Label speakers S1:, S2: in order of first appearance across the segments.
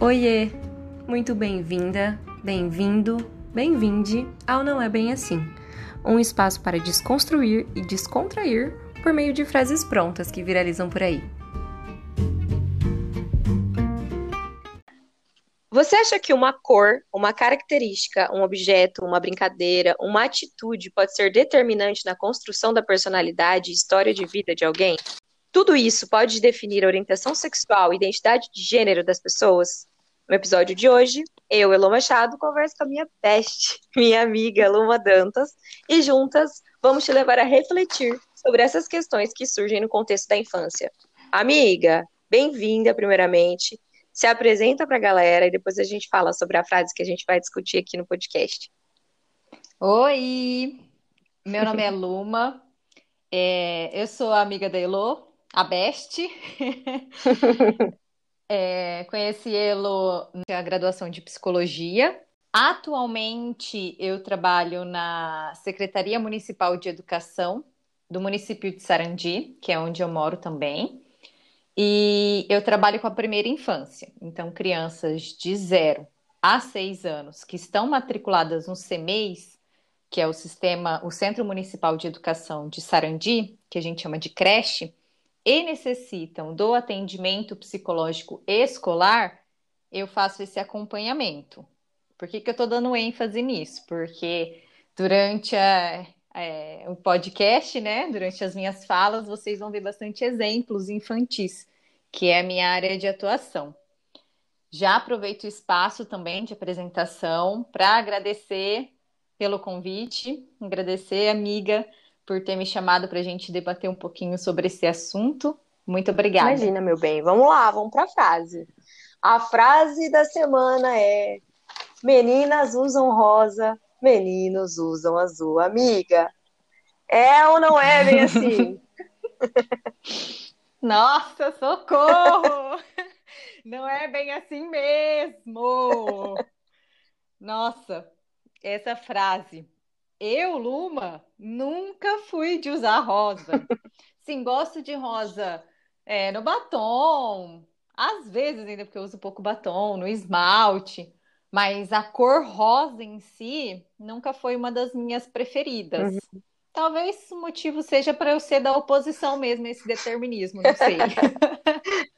S1: Oiê! Muito bem-vinda, bem-vindo, bem-vinde ao Não É Bem Assim um espaço para desconstruir e descontrair por meio de frases prontas que viralizam por aí.
S2: Você acha que uma cor, uma característica, um objeto, uma brincadeira, uma atitude pode ser determinante na construção da personalidade e história de vida de alguém? Tudo isso pode definir a orientação sexual e identidade de gênero das pessoas? No episódio de hoje, eu, Elô Machado, converso com a minha peste, minha amiga Luma Dantas, e juntas vamos te levar a refletir sobre essas questões que surgem no contexto da infância. Amiga, bem-vinda, primeiramente. Se apresenta para a galera e depois a gente fala sobre a frase que a gente vai discutir aqui no podcast.
S3: Oi, meu nome é Luma, é, eu sou amiga da Elô, a Beste. É, conheci ele na graduação de psicologia. Atualmente eu trabalho na Secretaria Municipal de Educação do município de Sarandi, que é onde eu moro também. E eu trabalho com a primeira infância, então crianças de 0 a 6 anos que estão matriculadas no CEMEIS, que é o sistema, o Centro Municipal de Educação de Sarandi, que a gente chama de creche, e necessitam do atendimento psicológico escolar, eu faço esse acompanhamento. Por que, que eu estou dando ênfase nisso? Porque durante a, é, o podcast, né, durante as minhas falas, vocês vão ver bastante exemplos infantis, que é a minha área de atuação. Já aproveito o espaço também de apresentação para agradecer pelo convite, agradecer, amiga, por ter me chamado para a gente debater um pouquinho sobre esse assunto. Muito obrigada.
S2: Imagina, meu bem. Vamos lá, vamos para a frase. A frase da semana é: Meninas usam rosa, meninos usam azul. Amiga, é ou não é bem assim?
S3: Nossa, socorro! Não é bem assim mesmo. Nossa, essa frase eu, Luma, nunca fui de usar rosa. Sim, gosto de rosa é, no batom, às vezes ainda porque eu uso pouco batom, no esmalte, mas a cor rosa em si nunca foi uma das minhas preferidas. Uhum. Talvez o motivo seja para eu ser da oposição mesmo esse determinismo, não sei.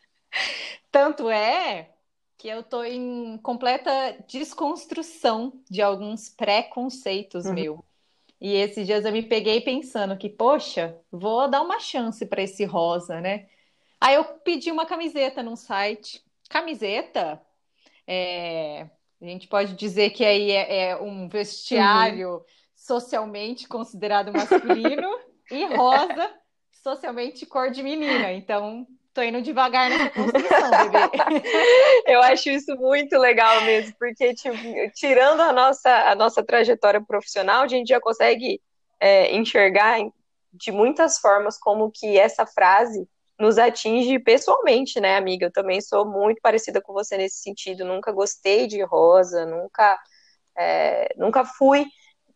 S3: Tanto é que eu estou em completa desconstrução de alguns preconceitos uhum. meu. E esses dias eu me peguei pensando que, poxa, vou dar uma chance para esse rosa, né? Aí eu pedi uma camiseta num site. Camiseta? É... A gente pode dizer que aí é, é um vestiário uhum. socialmente considerado masculino e rosa socialmente cor de menina. Então, Tô indo devagar nessa construção, bebê.
S2: Eu acho isso muito legal mesmo, porque tipo, tirando a nossa, a nossa trajetória profissional, a gente já consegue é, enxergar de muitas formas como que essa frase nos atinge pessoalmente, né, amiga? Eu também sou muito parecida com você nesse sentido. Nunca gostei de rosa, nunca, é, nunca fui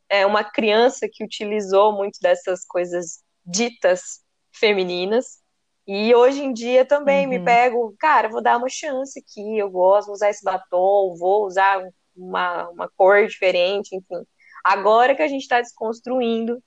S2: é, uma criança que utilizou muito dessas coisas ditas femininas. E hoje em dia também uhum. me pego, cara, vou dar uma chance aqui, eu gosto, vou usar esse batom, vou usar uma, uma cor diferente, enfim. Agora que a gente está desconstruindo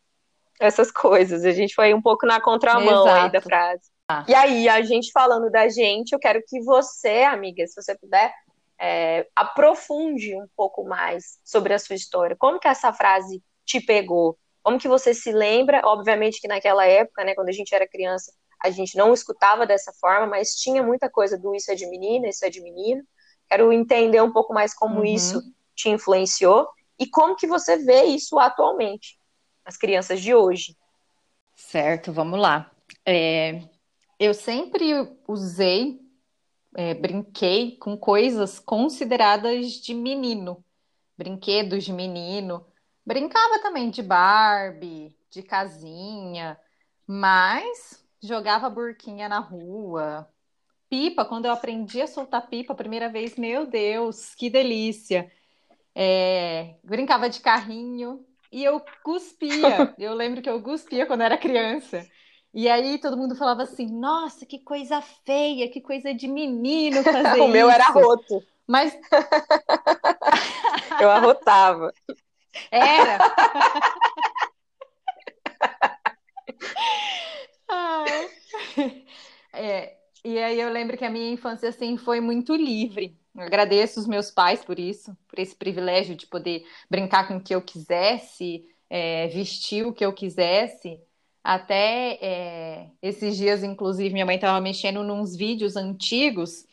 S2: essas coisas, a gente foi um pouco na contramão Exato. aí da frase. Ah. E aí, a gente falando da gente, eu quero que você, amiga, se você puder, é, aprofunde um pouco mais sobre a sua história. Como que essa frase te pegou? Como que você se lembra? Obviamente que naquela época, né, quando a gente era criança, a gente não escutava dessa forma, mas tinha muita coisa do isso é de menina, isso é de menino. Quero entender um pouco mais como uhum. isso te influenciou e como que você vê isso atualmente, as crianças de hoje.
S3: Certo, vamos lá. É, eu sempre usei, é, brinquei com coisas consideradas de menino, brinquedos de menino. Brincava também de Barbie, de casinha, mas jogava burquinha na rua. Pipa, quando eu aprendi a soltar pipa a primeira vez, meu Deus, que delícia. É, brincava de carrinho e eu cuspia. Eu lembro que eu cuspia quando era criança. E aí todo mundo falava assim: nossa, que coisa feia, que coisa de menino fazer
S2: o meu era roto.
S3: Mas.
S2: eu arrotava.
S3: Era! é, e aí eu lembro que a minha infância assim foi muito livre. Eu agradeço os meus pais por isso, por esse privilégio de poder brincar com o que eu quisesse, é, vestir o que eu quisesse. Até é, esses dias, inclusive, minha mãe estava mexendo nos vídeos antigos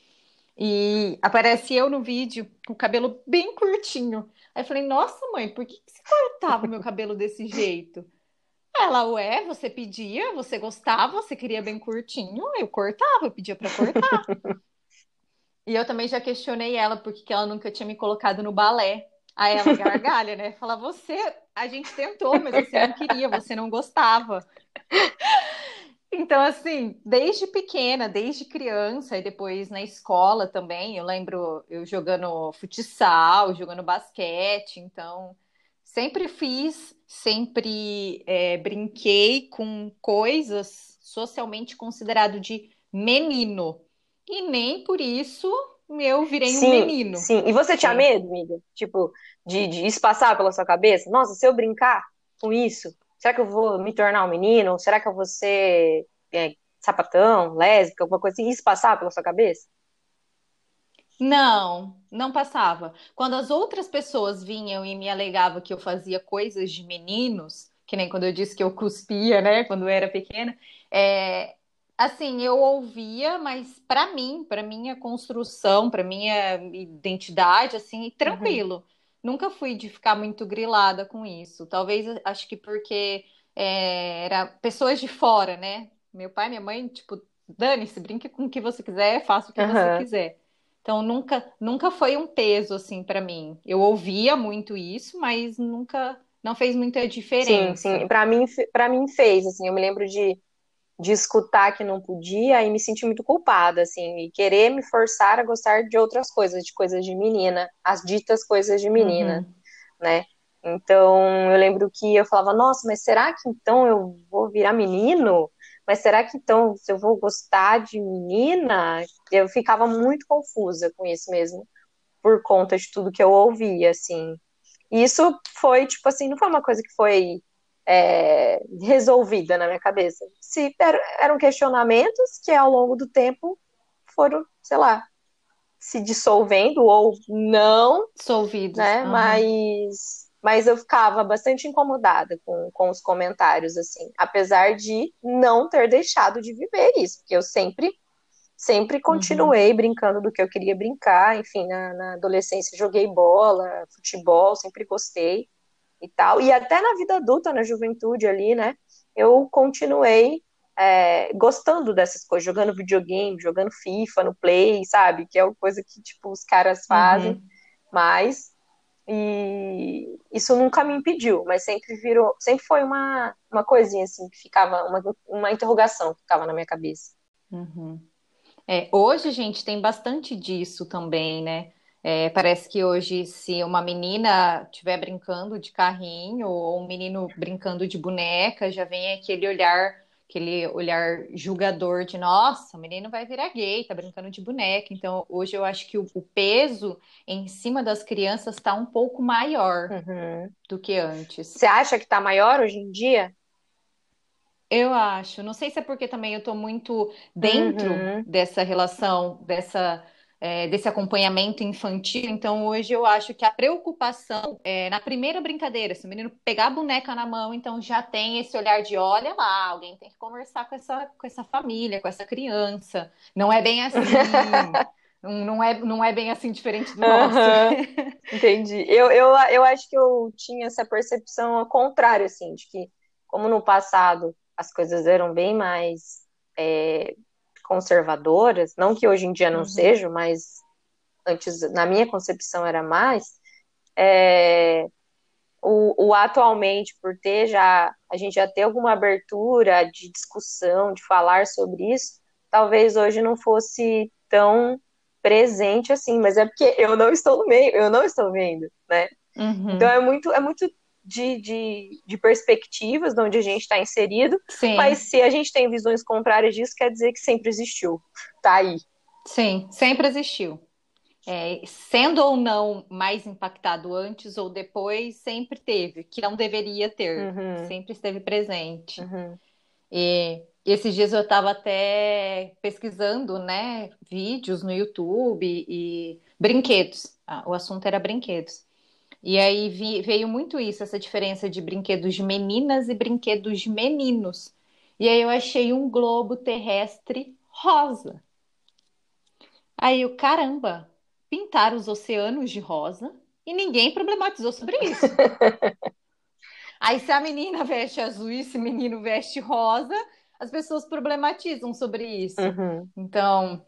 S3: e aparece eu no vídeo com o cabelo bem curtinho. Aí eu falei, nossa, mãe, por que, que você cortava o meu cabelo desse jeito? Ela, ué, você pedia, você gostava, você queria bem curtinho, eu cortava, eu pedia para cortar. e eu também já questionei ela porque que ela nunca tinha me colocado no balé. Aí ela gargalha, né? Fala, você, a gente tentou, mas você não queria, você não gostava. Então, assim, desde pequena, desde criança, e depois na escola também, eu lembro eu jogando futsal, jogando basquete, então sempre fiz, sempre é, brinquei com coisas socialmente considerado de menino. E nem por isso eu virei
S2: sim,
S3: um menino.
S2: Sim, e você tinha medo, amiga? Tipo, de, de isso passar pela sua cabeça? Nossa, se eu brincar com isso, será que eu vou me tornar um menino? Será que eu vou ser é, sapatão, lésbica, alguma coisa assim? Isso passar pela sua cabeça?
S3: Não, não passava. Quando as outras pessoas vinham e me alegavam que eu fazia coisas de meninos, que nem quando eu disse que eu cuspia, né, quando eu era pequena, é, assim, eu ouvia, mas para mim, para minha construção, para minha identidade, assim, tranquilo. Uhum. Nunca fui de ficar muito grilada com isso. Talvez, acho que porque é, era pessoas de fora, né? Meu pai, minha mãe, tipo, dane-se, brinque com o que você quiser, faça o que uhum. você quiser. Então nunca, nunca foi um peso assim para mim. Eu ouvia muito isso, mas nunca não fez muita diferença.
S2: Sim, sim. Para mim, para mim fez assim. Eu me lembro de de escutar que não podia e me sentir muito culpada, assim, e querer me forçar a gostar de outras coisas, de coisas de menina, as ditas coisas de menina, uhum. né? Então, eu lembro que eu falava, nossa, mas será que então eu vou virar menino? Mas será que então se eu vou gostar de menina? Eu ficava muito confusa com isso mesmo, por conta de tudo que eu ouvia, assim. E isso foi, tipo assim, não foi uma coisa que foi é, resolvida na minha cabeça. Se eram questionamentos que ao longo do tempo foram, sei lá, se dissolvendo ou não.
S3: Dissolvidos.
S2: Né? Uhum. Mas, mas eu ficava bastante incomodada com, com os comentários, assim, apesar de não ter deixado de viver isso, porque eu sempre sempre continuei uhum. brincando do que eu queria brincar, enfim, na, na adolescência joguei bola, futebol, sempre gostei e tal. E até na vida adulta, na juventude ali, né? Eu continuei é, gostando dessas coisas, jogando videogame, jogando FIFA no Play, sabe? Que é uma coisa que, tipo, os caras fazem. Uhum. Mas e isso nunca me impediu, mas sempre virou, sempre foi uma, uma coisinha assim que ficava, uma, uma interrogação que ficava na minha cabeça.
S3: Uhum. É, hoje, gente, tem bastante disso também, né? É, parece que hoje, se uma menina estiver brincando de carrinho ou um menino brincando de boneca, já vem aquele olhar, aquele olhar julgador de nossa, o menino vai virar gay, tá brincando de boneca. Então, hoje eu acho que o, o peso em cima das crianças está um pouco maior uhum. do que antes.
S2: Você acha que está maior hoje em dia?
S3: Eu acho. Não sei se é porque também eu estou muito dentro uhum. dessa relação, dessa é, desse acompanhamento infantil. Então, hoje eu acho que a preocupação é, na primeira brincadeira, se o menino pegar a boneca na mão, então já tem esse olhar de olha lá, alguém tem que conversar com essa, com essa família, com essa criança. Não é bem assim. não é, não é bem assim diferente do nosso.
S2: Uhum, entendi. Eu, eu, eu acho que eu tinha essa percepção ao contrário, assim, de que, como no passado as coisas eram bem mais é, conservadoras, não que hoje em dia não uhum. sejam, mas antes, na minha concepção, era mais, é, o, o, atualmente, por ter já, a gente já ter alguma abertura de discussão, de falar sobre isso, talvez hoje não fosse tão presente assim, mas é porque eu não estou no meio, eu não estou vendo, né? Uhum. Então é muito, é muito de, de, de perspectivas de onde a gente está inserido, Sim. mas se a gente tem visões contrárias disso, quer dizer que sempre existiu, tá aí.
S3: Sim, sempre existiu. é, sendo ou não mais impactado antes ou depois, sempre teve, que não deveria ter, uhum. sempre esteve presente. Uhum. E esses dias eu estava até pesquisando, né, vídeos no YouTube e brinquedos. Ah, o assunto era brinquedos. E aí vi, veio muito isso, essa diferença de brinquedos de meninas e brinquedos de meninos. E aí eu achei um globo terrestre rosa. Aí eu, caramba, pintaram os oceanos de rosa e ninguém problematizou sobre isso. aí se a menina veste azul e esse menino veste rosa, as pessoas problematizam sobre isso. Uhum. Então,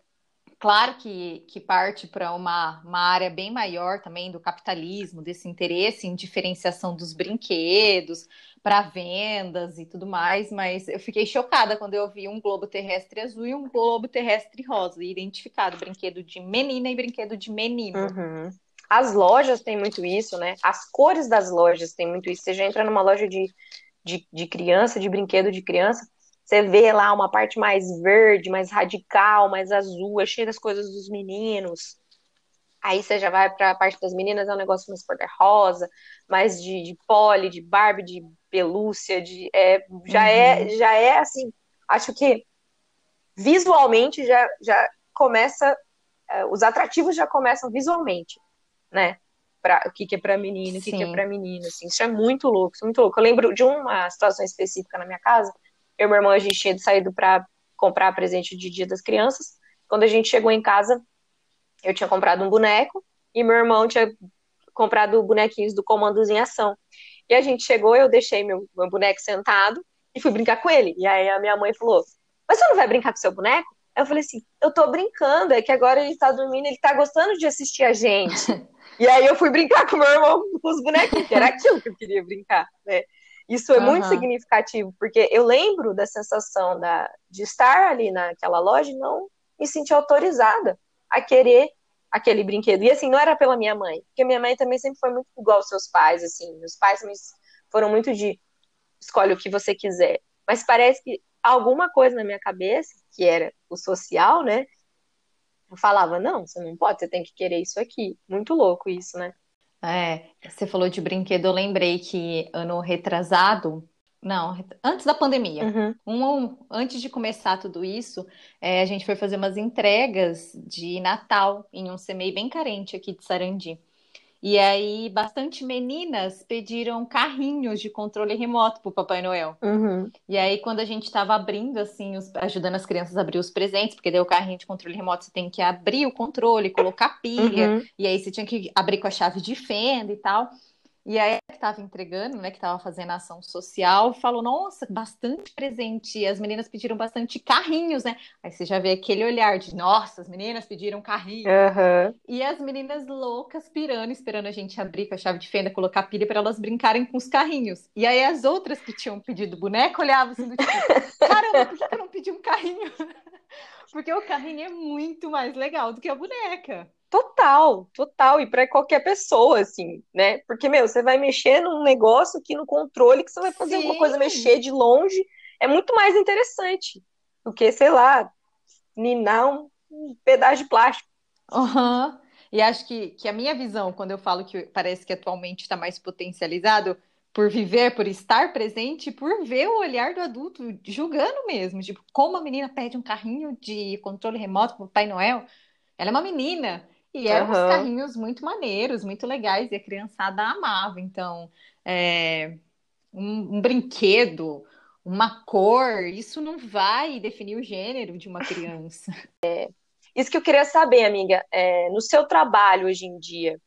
S3: claro que, que parte para uma, uma área bem maior também do capitalismo, desse interesse em diferenciação dos brinquedos para vendas e tudo mais, mas eu fiquei chocada quando eu vi um globo terrestre azul e um globo terrestre rosa, identificado, brinquedo de menina e brinquedo de menino.
S2: Uhum. As lojas têm muito isso, né? As cores das lojas têm muito isso. Você já entra numa loja de, de, de criança, de brinquedo de criança, você vê lá uma parte mais verde, mais radical, mais azul, é cheia das coisas dos meninos. Aí você já vai para a parte das meninas, é um negócio mais cor-de-rosa, mais de, de pole, de Barbie, de pelúcia, de, é, já, uhum. é, já é assim, acho que visualmente já, já começa, é, os atrativos já começam visualmente, né? Pra, o que, que é para menino, o que, que é para menino, assim, isso é muito louco, isso é muito louco. Eu lembro de uma situação específica na minha casa, eu e meu irmão, a gente tinha saído para comprar presente de Dia das Crianças. Quando a gente chegou em casa, eu tinha comprado um boneco e meu irmão tinha comprado bonequinhos do Comandos em Ação. E a gente chegou, eu deixei meu, meu boneco sentado e fui brincar com ele. E aí a minha mãe falou: Mas você não vai brincar com seu boneco? Aí eu falei assim: Eu tô brincando, é que agora ele tá dormindo, ele tá gostando de assistir a gente. e aí eu fui brincar com meu irmão com os bonequinhos, que era aquilo que eu queria brincar, né? Isso é uhum. muito significativo, porque eu lembro da sensação da, de estar ali naquela loja e não me sentir autorizada a querer aquele brinquedo. E assim, não era pela minha mãe, porque minha mãe também sempre foi muito igual aos seus pais, assim. Meus pais foram muito de escolhe o que você quiser. Mas parece que alguma coisa na minha cabeça, que era o social, né? Eu falava, não, você não pode, você tem que querer isso aqui. Muito louco isso, né?
S3: É, você falou de brinquedo, eu lembrei que ano retrasado, não, antes da pandemia, uhum. um, antes de começar tudo isso, é, a gente foi fazer umas entregas de Natal em um CMEI bem carente aqui de Sarandi. E aí, bastante meninas pediram carrinhos de controle remoto para o Papai Noel. Uhum. E aí, quando a gente estava abrindo, assim, os, ajudando as crianças a abrir os presentes, porque daí o carrinho de controle remoto você tem que abrir o controle, colocar pilha, uhum. e aí você tinha que abrir com a chave de fenda e tal. E aí que estava entregando, né, que estava fazendo ação social, falou: "Nossa, bastante presente". E as meninas pediram bastante carrinhos, né? Aí você já vê aquele olhar de: "Nossa, as meninas pediram carrinho". Uhum. E as meninas loucas pirando, esperando a gente abrir com a chave de fenda, colocar pilha para elas brincarem com os carrinhos. E aí as outras que tinham pedido boneco olhavam assim do tipo: "Caramba, por que eu não pedi um carrinho?" Porque o carrinho é muito mais legal do que a boneca.
S2: Total, total. E para qualquer pessoa, assim, né? Porque, meu, você vai mexer num negócio aqui no controle que você vai fazer Sim. alguma coisa mexer de longe. É muito mais interessante do que, sei lá, ninar um, pedaço de plástico.
S3: Uhum. E acho que, que a minha visão, quando eu falo que parece que atualmente está mais potencializado, por viver, por estar presente, por ver o olhar do adulto julgando mesmo, tipo, como a menina pede um carrinho de controle remoto para o Pai Noel. Ela é uma menina, e eram uhum. uns carrinhos muito maneiros, muito legais, e a criançada amava. Então, é, um, um, brinquedo, uma cor, isso não vai definir o gênero de uma criança.
S2: É, isso que eu queria saber, amiga, é, no seu trabalho hoje em dia,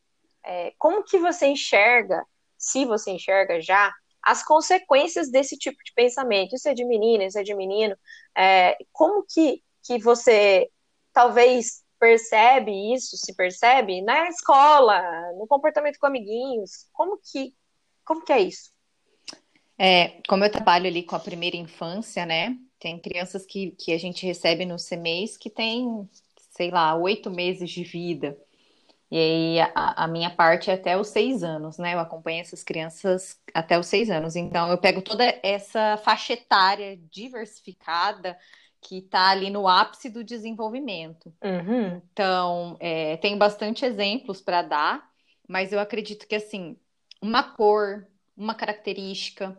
S2: é, como que você enxerga, se você enxerga já, as consequências desse tipo de pensamento? Isso é de menina, isso é de menino. É, como que, que você talvez percebe isso, se percebe na escola, no comportamento com amiguinhos? Como que, como que é isso?
S3: É, como eu trabalho ali com a primeira infância, né? Tem crianças que, que a gente recebe no CMEs que tem, sei lá, oito meses de vida. E aí a, a, minha parte é até os seis anos, né? Eu acompanho essas crianças até os seis anos. Então eu pego toda essa faixa etária diversificada que está ali no ápice do desenvolvimento.
S2: Uhum.
S3: Então, é, tem bastante exemplos para dar, mas eu acredito que assim, uma cor, uma característica,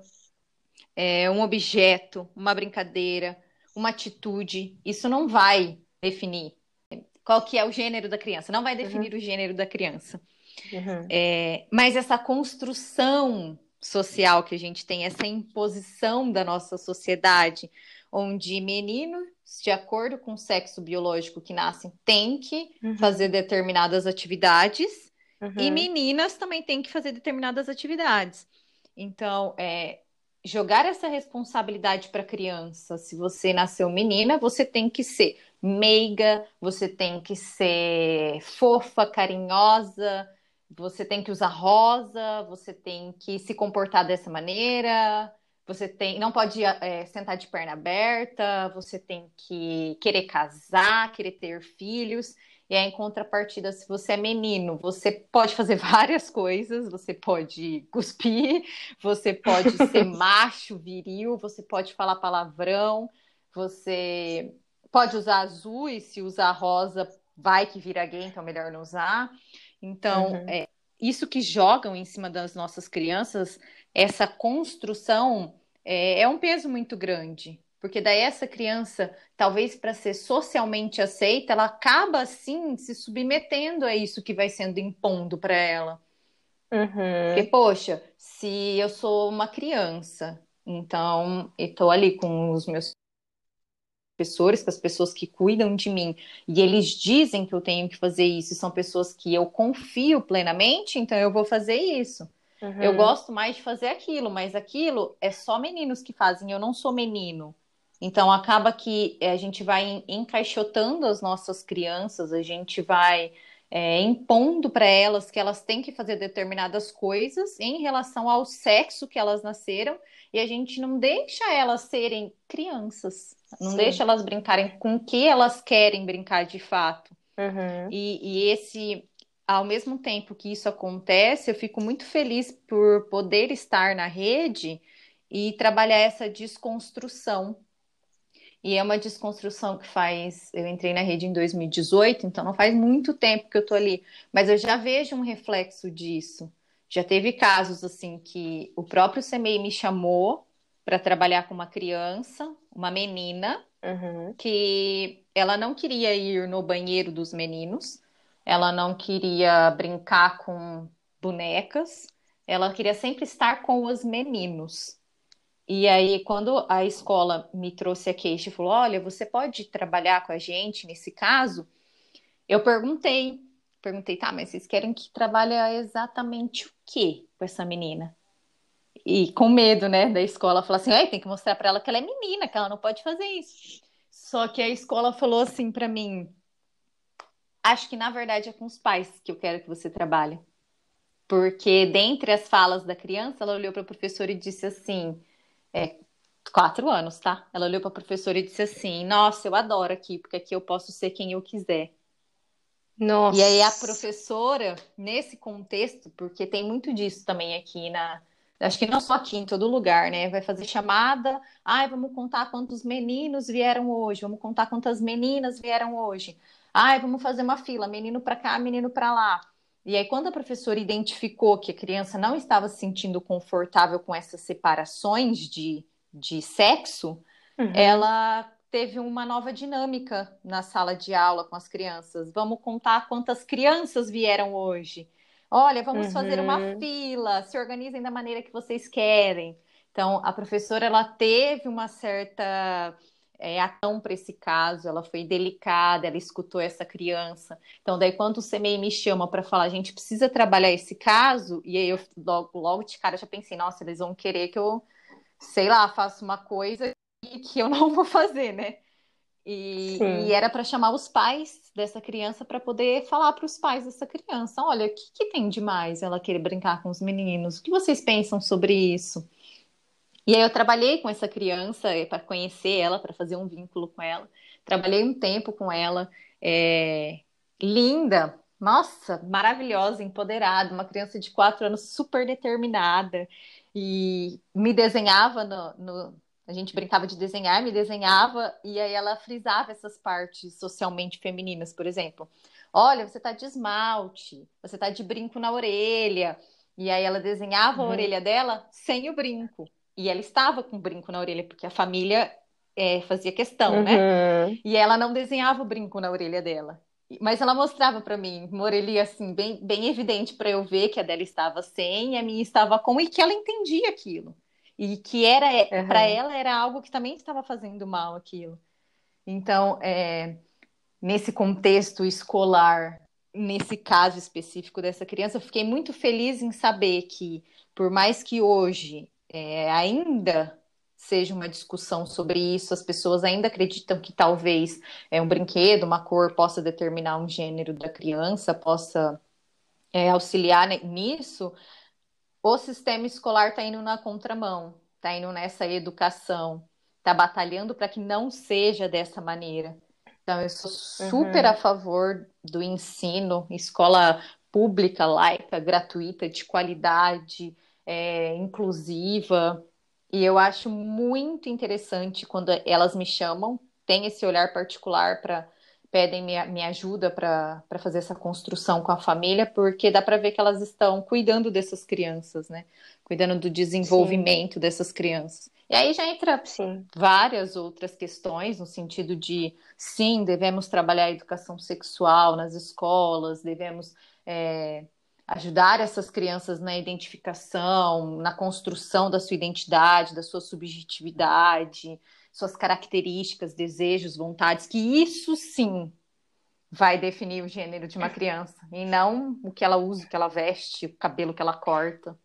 S3: é, um objeto, uma brincadeira, uma atitude, isso não vai definir qual que é o gênero da criança, não vai definir uhum. o gênero da criança. Uhum. É, mas essa construção social que a gente tem, essa imposição da nossa sociedade, onde meninos, de acordo com o sexo biológico que nascem, têm que uhum. fazer determinadas atividades uhum. e meninas também têm que fazer determinadas atividades. Então, é, jogar essa responsabilidade para a criança, se você nasceu menina, você tem que ser meiga, você tem que ser fofa, carinhosa, você tem que usar rosa, você tem que se comportar dessa maneira, você tem, não pode é, sentar de perna aberta, você tem que querer casar, querer ter filhos. E aí, em contrapartida, se você é menino, você pode fazer várias coisas, você pode cuspir, você pode ser macho, viril, você pode falar palavrão, você pode usar azul e se usar rosa, vai que vira gay, então é melhor não usar. Então, uhum. é, isso que jogam em cima das nossas crianças, essa construção é, é um peso muito grande. Porque daí essa criança, talvez para ser socialmente aceita, ela acaba assim se submetendo a isso que vai sendo impondo para ela.
S2: Uhum.
S3: Porque, poxa, se eu sou uma criança, então eu estou ali com os meus professores, com as pessoas que cuidam de mim, e eles dizem que eu tenho que fazer isso, e são pessoas que eu confio plenamente, então eu vou fazer isso. Uhum. Eu gosto mais de fazer aquilo, mas aquilo é só meninos que fazem, eu não sou menino. Então acaba que a gente vai encaixotando as nossas crianças, a gente vai é, impondo para elas que elas têm que fazer determinadas coisas em relação ao sexo que elas nasceram e a gente não deixa elas serem crianças, não Sim. deixa elas brincarem com o que elas querem brincar de fato.
S2: Uhum.
S3: E, e esse, ao mesmo tempo que isso acontece, eu fico muito feliz por poder estar na rede e trabalhar essa desconstrução. E é uma desconstrução que faz. Eu entrei na rede em 2018, então não faz muito tempo que eu tô ali, mas eu já vejo um reflexo disso. Já teve casos assim que o próprio CMEI me chamou para trabalhar com uma criança, uma menina,
S2: uhum.
S3: que ela não queria ir no banheiro dos meninos, ela não queria brincar com bonecas, ela queria sempre estar com os meninos. E aí, quando a escola me trouxe a queixa e falou: Olha, você pode trabalhar com a gente nesse caso? Eu perguntei Perguntei, tá, mas vocês querem que trabalhe exatamente o que com essa menina? E com medo, né, da escola falar assim, tem que mostrar para ela que ela é menina, que ela não pode fazer isso. Só que a escola falou assim para mim, acho que na verdade é com os pais que eu quero que você trabalhe. Porque dentre as falas da criança, ela olhou para a professora e disse assim, é, quatro anos, tá? Ela olhou para a professora e disse assim, nossa, eu adoro aqui, porque aqui eu posso ser quem eu quiser.
S2: Nossa.
S3: E aí a professora, nesse contexto, porque tem muito disso também aqui na. Acho que não só aqui, em todo lugar, né? Vai fazer chamada. Ai, vamos contar quantos meninos vieram hoje. Vamos contar quantas meninas vieram hoje. Ai, vamos fazer uma fila, menino para cá, menino para lá. E aí, quando a professora identificou que a criança não estava se sentindo confortável com essas separações de, de sexo, uhum. ela teve uma nova dinâmica na sala de aula com as crianças. Vamos contar quantas crianças vieram hoje. Olha, vamos uhum. fazer uma uhum. fila, se organizem da maneira que vocês querem. Então, a professora ela teve uma certa é, ação para esse caso, ela foi delicada, ela escutou essa criança. Então, daí, quando o CMEI me chama para falar, a gente precisa trabalhar esse caso, e aí eu logo, logo de cara já pensei, nossa, eles vão querer que eu, sei lá, faça uma coisa que eu não vou fazer, né? E, e era para chamar os pais dessa criança para poder falar para os pais dessa criança: olha, o que, que tem de mais ela querer brincar com os meninos? O que vocês pensam sobre isso? E aí eu trabalhei com essa criança é, para conhecer ela, para fazer um vínculo com ela. Trabalhei um tempo com ela, é... linda, nossa, maravilhosa, empoderada, uma criança de quatro anos super determinada e me desenhava no, no A gente brincava de desenhar, me desenhava, e aí ela frisava essas partes socialmente femininas, por exemplo. Olha, você tá de esmalte, você tá de brinco na orelha. E aí ela desenhava uhum. a orelha dela sem o brinco. E ela estava com o brinco na orelha, porque a família é, fazia questão, né? uhum. né? E ela não desenhava o brinco na orelha dela. Mas ela mostrava para mim, uma orelha assim, bem, bem evidente para eu ver que a dela estava sem e a minha estava com, e que ela entendia aquilo. E que era uhum. para ela era algo que também estava fazendo mal aquilo. Então, é, nesse contexto escolar, nesse caso específico dessa criança, eu fiquei muito feliz em saber que, por mais que hoje é, ainda seja uma discussão sobre isso, as pessoas ainda acreditam que talvez é, um brinquedo, uma cor possa determinar um gênero da criança, possa é, auxiliar nisso, o sistema escolar está indo na contramão, está indo nessa educação, está batalhando para que não seja dessa maneira. Então, eu sou super uhum. a favor do ensino, escola pública, laica, gratuita, de qualidade, é, inclusiva. E eu acho muito interessante quando elas me chamam, tem esse olhar particular para pedem minha, minha ajuda para fazer essa construção com a família, porque dá para ver que elas estão cuidando dessas crianças, né? Cuidando do desenvolvimento sim. dessas crianças. E aí já entra sim. várias outras questões, no sentido de, sim, devemos trabalhar a educação sexual nas escolas, devemos é, ajudar essas crianças na identificação, na construção da sua identidade, da sua subjetividade, suas características, desejos, vontades, que isso sim vai definir o gênero de uma criança, e não o que ela usa, o que ela veste, o cabelo que ela corta.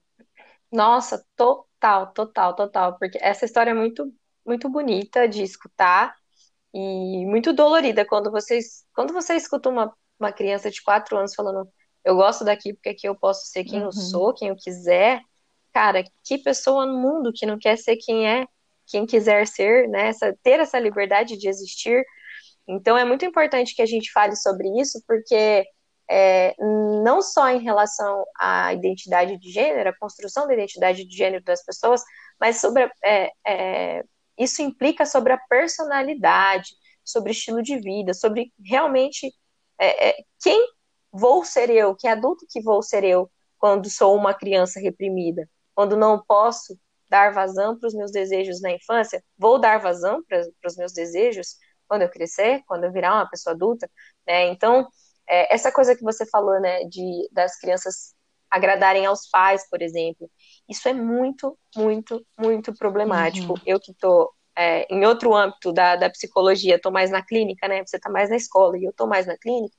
S2: Nossa, total, total, total, porque essa história é muito, muito bonita de escutar e muito dolorida quando vocês, quando você escuta uma, uma criança de quatro anos falando eu gosto daqui porque aqui eu posso ser quem uhum. eu sou, quem eu quiser. Cara, que pessoa no mundo que não quer ser quem é, quem quiser ser, né? Essa, ter essa liberdade de existir. Então é muito importante que a gente fale sobre isso, porque é, não só em relação à identidade de gênero, a construção da identidade de gênero das pessoas, mas sobre é, é, isso implica sobre a personalidade, sobre estilo de vida, sobre realmente é, é, quem vou ser eu, que adulto que vou ser eu quando sou uma criança reprimida, quando não posso dar vazão para os meus desejos na infância, vou dar vazão para os meus desejos quando eu crescer, quando eu virar uma pessoa adulta, né? Então, é, essa coisa que você falou, né, de das crianças agradarem aos pais, por exemplo, isso é muito, muito, muito problemático. Uhum. Eu que estou é, em outro âmbito da, da psicologia, estou mais na clínica, né? Você está mais na escola e eu estou mais na clínica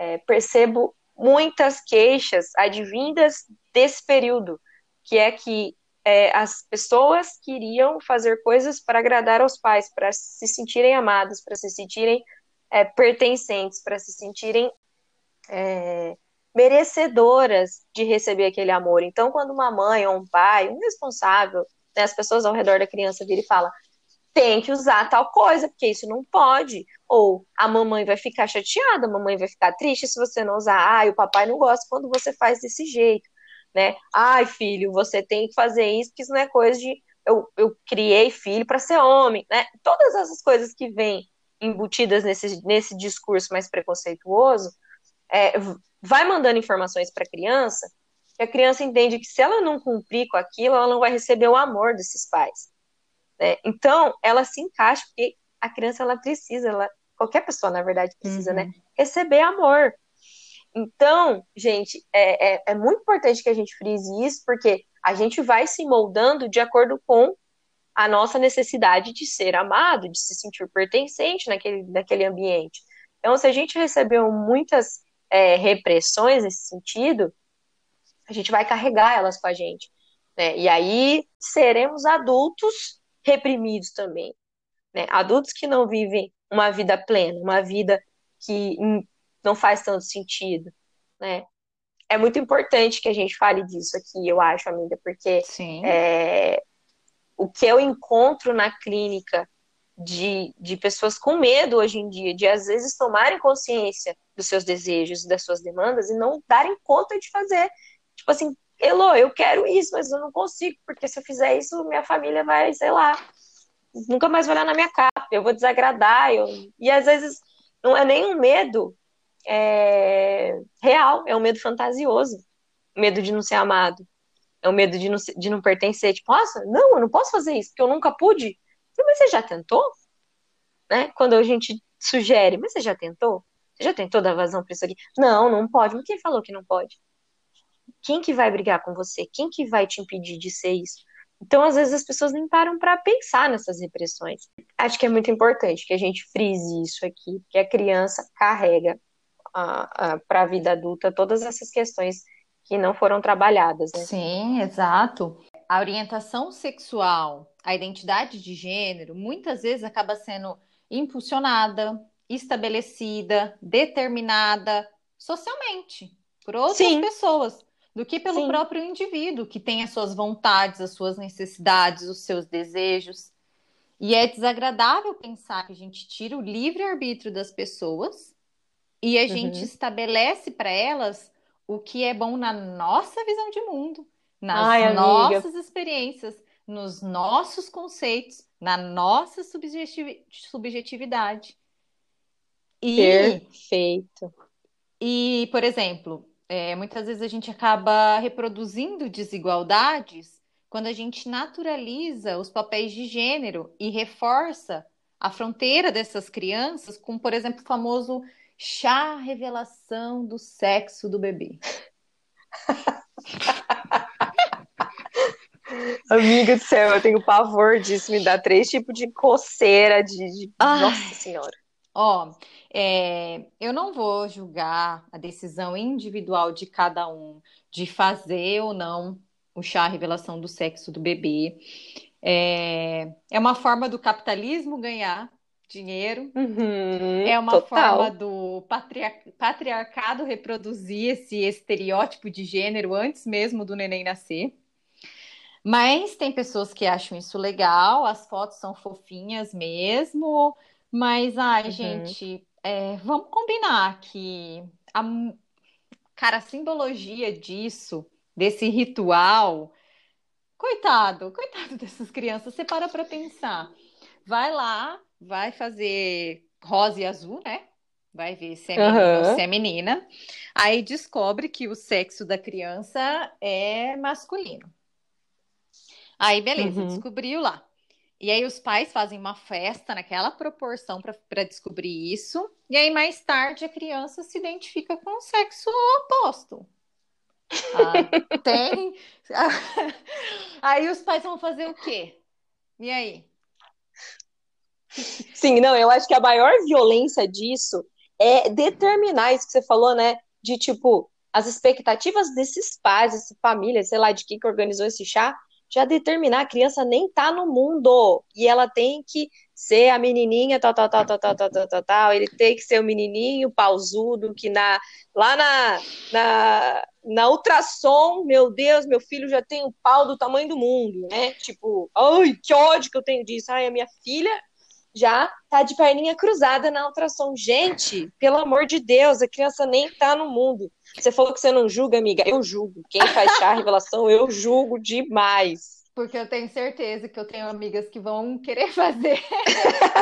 S2: é, percebo muitas queixas advindas desse período, que é que é, as pessoas queriam fazer coisas para agradar aos pais, para se sentirem amadas, para se sentirem é, pertencentes, para se sentirem é, merecedoras de receber aquele amor. Então, quando uma mãe ou um pai, um responsável, né, as pessoas ao redor da criança viram e falam tem que usar tal coisa, porque isso não pode. Ou a mamãe vai ficar chateada, a mamãe vai ficar triste se você não usar. Ai, o papai não gosta quando você faz desse jeito, né? Ai, filho, você tem que fazer isso, porque isso não é coisa de eu, eu criei filho para ser homem, né? Todas essas coisas que vêm embutidas nesse, nesse discurso mais preconceituoso, é, vai mandando informações para a criança, que a criança entende que se ela não cumprir com aquilo, ela não vai receber o amor desses pais. Né? Então, ela se encaixa, porque a criança ela precisa, ela, qualquer pessoa, na verdade, precisa, né? uhum. né? Receber amor. Então, gente, é, é, é, muito importante que a gente frise isso, porque a gente vai se moldando de acordo com a nossa necessidade de ser amado, de se sentir pertencente naquele, naquele ambiente. Então, se a gente recebeu muitas é, repressões nesse sentido, a gente vai carregar elas com a gente. Né? E aí seremos adultos reprimidos também. Né? Adultos que não vivem uma vida plena, uma vida que não faz tanto sentido. Né? É muito importante que a gente fale disso aqui, eu acho, amiga, porque é, o que eu encontro na clínica de, de pessoas com medo hoje em dia, de às vezes tomarem consciência dos seus desejos, das suas demandas e não darem conta de fazer. Tipo assim, Elo, eu quero isso, mas eu não consigo, porque se eu fizer isso, minha família vai, sei lá, nunca mais vai olhar na minha cara, eu vou desagradar. Eu... E às vezes não é nem um medo é... real, é um medo fantasioso. Medo de não ser amado. É o medo de não, de não pertencer. Tipo, nossa, não, eu não posso fazer isso, porque eu nunca pude. Mas você já tentou? Né? Quando a gente sugere, mas você já tentou? Você já tentou dar vazão para isso aqui? Não, não pode. Mas quem falou que não pode? Quem que vai brigar com você? Quem que vai te impedir de ser isso? Então, às vezes, as pessoas nem param para pensar nessas repressões. Acho que é muito importante que a gente frise isso aqui, porque a criança carrega para a vida adulta todas essas questões que não foram trabalhadas. Né?
S3: Sim, exato. A orientação sexual, a identidade de gênero, muitas vezes acaba sendo impulsionada, estabelecida, determinada socialmente por outras Sim. pessoas do que pelo Sim. próprio indivíduo, que tem as suas vontades, as suas necessidades, os seus desejos. E é desagradável pensar que a gente tira o livre-arbítrio das pessoas e a uhum. gente estabelece para elas o que é bom na nossa visão de mundo, nas Ai, nossas experiências, nos nossos conceitos, na nossa subjetividade.
S2: E, Perfeito.
S3: E, por exemplo, é, muitas vezes a gente acaba reproduzindo desigualdades quando a gente naturaliza os papéis de gênero e reforça a fronteira dessas crianças com, por exemplo, o famoso chá revelação do sexo do bebê.
S2: Amiga do céu, eu tenho pavor disso, me dá três tipos de coceira, de, de... Nossa Senhora.
S3: Ó, é, eu não vou julgar a decisão individual de cada um de fazer ou não o chá revelação do sexo do bebê. É, é uma forma do capitalismo ganhar dinheiro,
S2: uhum,
S3: é uma total. forma do patriar patriarcado reproduzir esse estereótipo de gênero antes mesmo do neném nascer. Mas tem pessoas que acham isso legal, as fotos são fofinhas mesmo, mas, ai, uhum. gente, é, vamos combinar que a, cara, a simbologia disso, desse ritual, coitado, coitado dessas crianças, você para para pensar. Vai lá, vai fazer rosa e azul, né? Vai ver se é menino uhum. ou se é menina. Aí descobre que o sexo da criança é masculino. Aí, beleza, uhum. descobriu lá. E aí os pais fazem uma festa naquela proporção para descobrir isso. E aí mais tarde a criança se identifica com o sexo oposto. Ah, tem. aí os pais vão fazer o quê? E aí?
S2: Sim, não, eu acho que a maior violência disso é determinar isso que você falou, né? De tipo, as expectativas desses pais, dessa família, sei lá, de quem que organizou esse chá, já determinar, a criança nem tá no mundo e ela tem que ser a menininha, tal, tal, tal, tal, tal, tal, tal, tal, tal. ele tem que ser o menininho pausudo que na, lá na, na, na ultrassom, meu Deus, meu filho já tem um pau do tamanho do mundo, né? Tipo, ai, que ódio que eu tenho disso. Ai, a minha filha já tá de perninha cruzada na ultrassom. Gente, pelo amor de Deus, a criança nem tá no mundo. Você falou que você não julga, amiga. Eu julgo. Quem faz chá revelação, eu julgo demais.
S3: Porque eu tenho certeza que eu tenho amigas que vão querer fazer.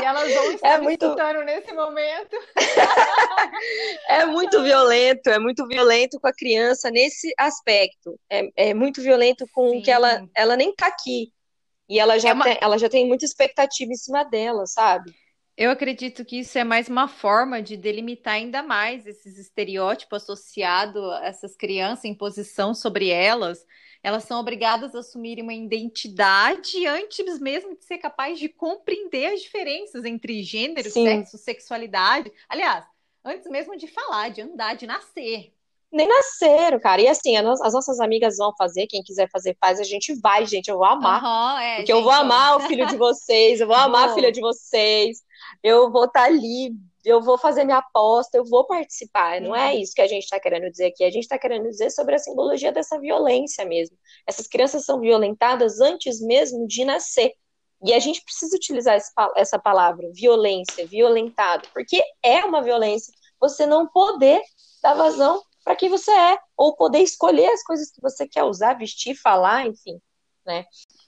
S3: e elas vão estar é muito... escutando nesse momento.
S2: é muito violento, é muito violento com a criança nesse aspecto. É, é muito violento com Sim. que ela, ela nem tá aqui. E ela já, é uma... tem, ela já tem muita expectativa em cima dela, sabe?
S3: Eu acredito que isso é mais uma forma de delimitar ainda mais esses estereótipos associados a essas crianças, em posição sobre elas. Elas são obrigadas a assumirem uma identidade antes mesmo de ser capaz de compreender as diferenças entre gênero, Sim. sexo, sexualidade. Aliás, antes mesmo de falar, de andar, de nascer.
S2: Nem nasceram, cara. E assim, as nossas amigas vão fazer, quem quiser fazer, faz, a gente vai, gente. Eu vou amar.
S3: Uhum, é,
S2: porque gente, eu vou amar o filho de vocês, eu vou amar a filha de vocês eu vou estar tá ali, eu vou fazer minha aposta, eu vou participar. Não é uhum. isso que a gente está querendo dizer aqui. A gente está querendo dizer sobre a simbologia dessa violência mesmo. Essas crianças são violentadas antes mesmo de nascer. E a gente precisa utilizar essa palavra, violência, violentado, porque é uma violência você não poder dar vazão para quem você é, ou poder escolher as coisas que você quer usar, vestir, falar, enfim. Né?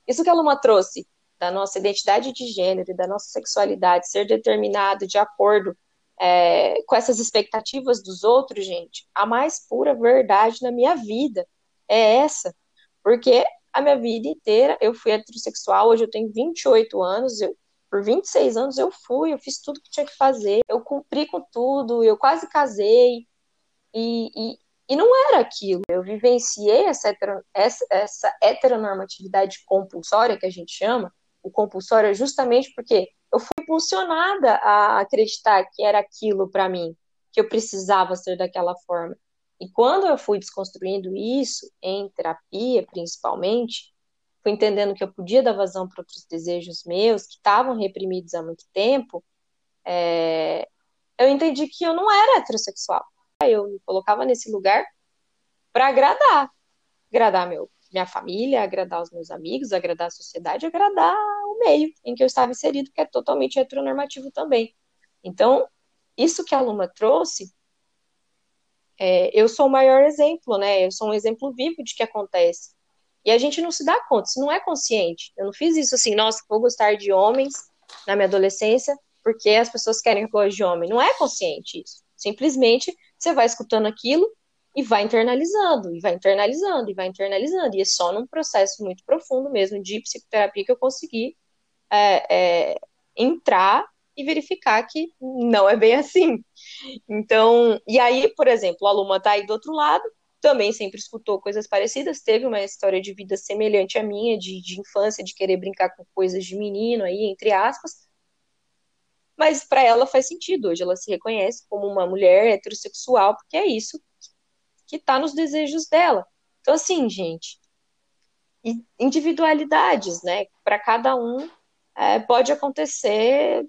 S2: Isso que a Luma trouxe da nossa identidade de gênero e da nossa sexualidade ser determinado de acordo é, com essas expectativas dos outros, gente, a mais pura verdade na minha vida é essa. Porque a minha vida inteira eu fui heterossexual, hoje eu tenho 28 anos, eu, por 26 anos eu fui, eu fiz tudo que tinha que fazer, eu cumpri com tudo, eu quase casei, e, e, e não era aquilo. Eu vivenciei essa, essa, essa heteronormatividade compulsória, que a gente chama, o compulsório é justamente porque eu fui impulsionada a acreditar que era aquilo para mim, que eu precisava ser daquela forma. E quando eu fui desconstruindo isso, em terapia principalmente, fui entendendo que eu podia dar vazão para outros desejos meus, que estavam reprimidos há muito tempo, é... eu entendi que eu não era heterossexual. Eu me colocava nesse lugar para agradar. Agradar meu, minha família, agradar os meus amigos, agradar a sociedade, agradar o meio em que eu estava inserido, que é totalmente heteronormativo também. Então, isso que a Luma trouxe é, eu sou o maior exemplo, né? Eu sou um exemplo vivo de que acontece. E a gente não se dá conta, isso não é consciente. Eu não fiz isso assim, nossa, vou gostar de homens na minha adolescência porque as pessoas querem que eu goste de homem. Não é consciente isso. Simplesmente você vai escutando aquilo e vai internalizando, e vai internalizando, e vai internalizando. E é só num processo muito profundo mesmo de psicoterapia que eu consegui é, é, entrar e verificar que não é bem assim. Então, e aí, por exemplo, a Luma tá aí do outro lado, também sempre escutou coisas parecidas, teve uma história de vida semelhante à minha, de, de infância, de querer brincar com coisas de menino aí, entre aspas. Mas para ela faz sentido, hoje ela se reconhece como uma mulher heterossexual, porque é isso que está nos desejos dela. Então, assim, gente, individualidades, né? Para cada um é, pode acontecer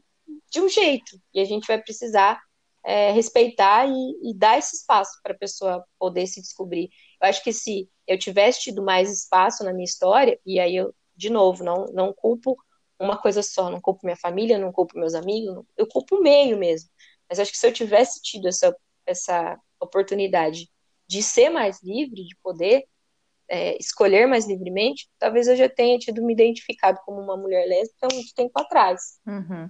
S2: de um jeito. E a gente vai precisar é, respeitar e, e, dar esse espaço para a pessoa poder se descobrir. Eu acho que se eu tivesse tido mais espaço na minha história, e aí eu, de novo, não, não culpo uma coisa só, não culpo minha família, não culpo meus amigos, eu culpo o meio mesmo. Mas acho que se eu tivesse tido essa, essa oportunidade de ser mais livre, de poder é, escolher mais livremente, talvez eu já tenha tido me identificado como uma mulher lésbica há muito tempo atrás.
S3: Uhum.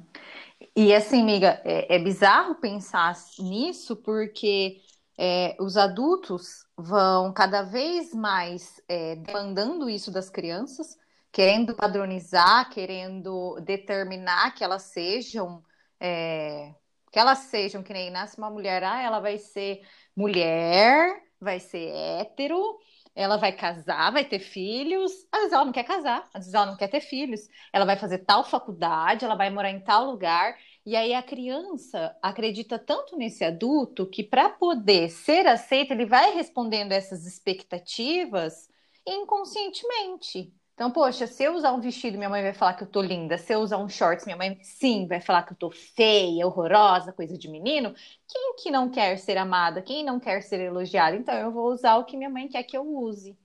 S3: E assim, amiga, é, é bizarro pensar nisso porque é, os adultos vão cada vez mais é, demandando isso das crianças, querendo padronizar, querendo determinar que elas sejam, é, que elas sejam, que nem nasce uma mulher, ah, ela vai ser mulher, vai ser hétero, ela vai casar, vai ter filhos. Às vezes ela não quer casar, às vezes ela não quer ter filhos. Ela vai fazer tal faculdade, ela vai morar em tal lugar. E aí a criança acredita tanto nesse adulto que para poder ser aceita, ele vai respondendo essas expectativas inconscientemente. Então, poxa, se eu usar um vestido, minha mãe vai falar que eu tô linda. Se eu usar um shorts, minha mãe sim vai falar que eu tô feia, horrorosa, coisa de menino. Quem que não quer ser amada? Quem não quer ser elogiada? Então, eu vou usar o que minha mãe quer que eu use.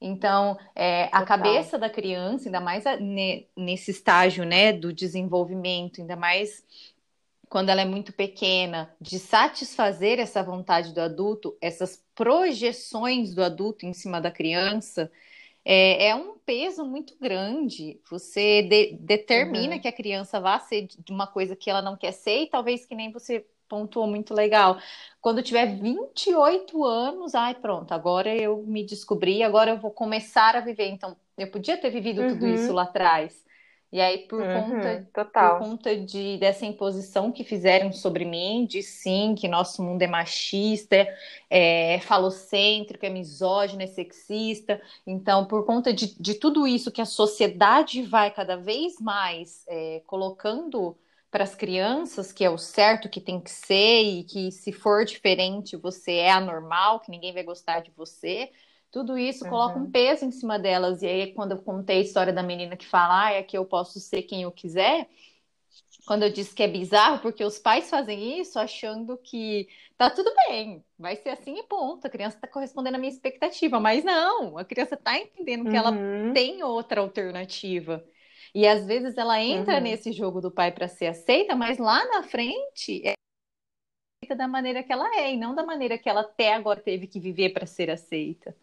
S3: Então, é, a cabeça da criança, ainda mais a, ne, nesse estágio, né, do desenvolvimento, ainda mais quando ela é muito pequena, de satisfazer essa vontade do adulto, essas projeções do adulto em cima da criança, é, é um peso muito grande. Você de, determina uhum. que a criança vá ser de uma coisa que ela não quer ser, e talvez que nem você pontuou muito legal. Quando tiver 28 anos, ai, pronto, agora eu me descobri, agora eu vou começar a viver. Então, eu podia ter vivido uhum. tudo isso lá atrás. E aí, por uhum, conta, total. por conta de, dessa imposição que fizeram sobre mim, de sim, que nosso mundo é machista, é, falocêntrico, é misógino, é sexista. Então, por conta de, de tudo isso que a sociedade vai cada vez mais é, colocando para as crianças, que é o certo que tem que ser, e que se for diferente, você é anormal, que ninguém vai gostar de você tudo isso uhum. coloca um peso em cima delas. E aí, quando eu contei a história da menina que fala, ah, é que eu posso ser quem eu quiser, quando eu disse que é bizarro, porque os pais fazem isso achando que tá tudo bem, vai ser assim e ponto, a criança tá correspondendo à minha expectativa, mas não, a criança tá entendendo que uhum. ela tem outra alternativa. E às vezes ela entra uhum. nesse jogo do pai para ser aceita, mas lá na frente é aceita da maneira que ela é e não da maneira que ela até agora teve que viver para ser aceita.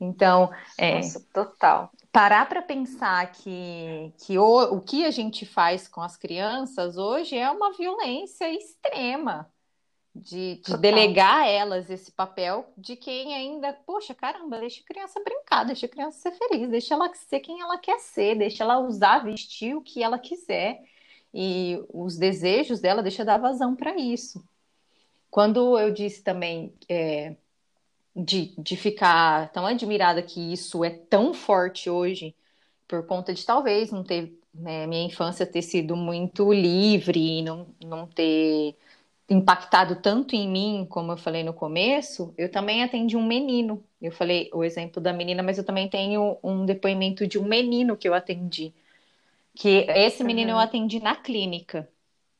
S3: Então, é,
S2: Nossa, total.
S3: Parar para pensar que, que o, o que a gente faz com as crianças hoje é uma violência extrema de, de delegar a elas esse papel de quem ainda, poxa, caramba, deixa a criança brincar, deixa a criança ser feliz, deixa ela ser quem ela quer ser, deixa ela usar, vestir o que ela quiser e os desejos dela, deixa dar vazão para isso. Quando eu disse também é, de, de ficar tão admirada que isso é tão forte hoje, por conta de talvez não ter, né, minha infância ter sido muito livre, não, não ter impactado tanto em mim, como eu falei no começo, eu também atendi um menino. Eu falei o exemplo da menina, mas eu também tenho um depoimento de um menino que eu atendi. Que esse menino uhum. eu atendi na clínica,